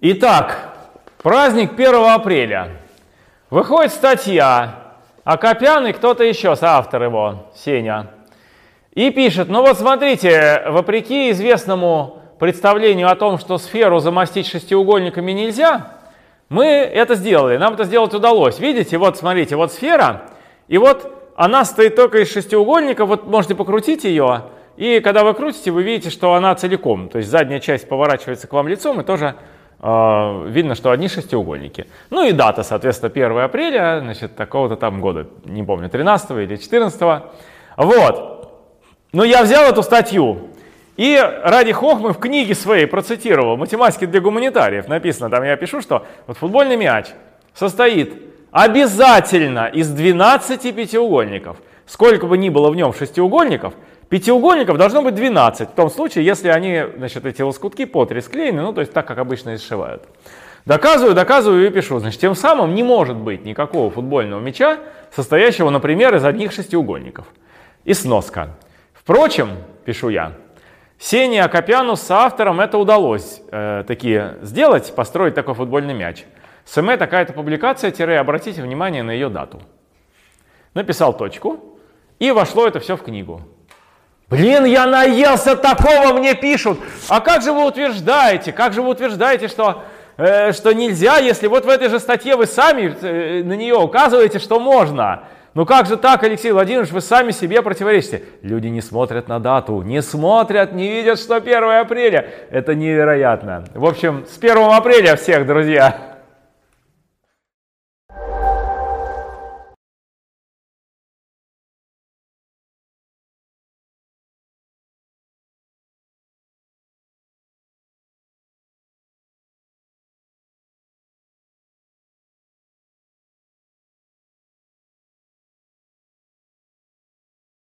Итак, праздник 1 апреля. Выходит статья, Акопян и кто-то еще, соавтор его, Сеня. И пишет, ну вот смотрите, вопреки известному представлению о том, что сферу замостить шестиугольниками нельзя, мы это сделали, нам это сделать удалось. Видите, вот смотрите, вот сфера, и вот она стоит только из шестиугольников, вот можете покрутить ее, и когда вы крутите, вы видите, что она целиком, то есть задняя часть поворачивается к вам лицом, и тоже видно, что одни шестиугольники. Ну и дата, соответственно, 1 апреля, значит, такого-то там года, не помню, 13 или 14. Вот. Но я взял эту статью, и ради хохмы в книге своей процитировал, математики для гуманитариев, написано, там я пишу, что вот футбольный мяч состоит обязательно из 12 пятиугольников. Сколько бы ни было в нем шестиугольников, Пятиугольников должно быть 12, в том случае, если они, значит, эти лоскутки по три склеены, ну, то есть так, как обычно и сшивают. Доказываю, доказываю и пишу. Значит, тем самым не может быть никакого футбольного мяча, состоящего, например, из одних шестиугольников. И сноска. Впрочем, пишу я, Сене Акопяну с автором это удалось э, такие сделать, построить такой футбольный мяч. СМ такая-то публикация, тире, обратите внимание на ее дату. Написал точку, и вошло это все в книгу. Блин, я наелся такого, мне пишут. А как же вы утверждаете, как же вы утверждаете, что, э, что нельзя, если вот в этой же статье вы сами э, на нее указываете, что можно? Ну как же так, Алексей Владимирович, вы сами себе противоречите? Люди не смотрят на дату, не смотрят, не видят, что 1 апреля. Это невероятно. В общем, с 1 апреля всех, друзья.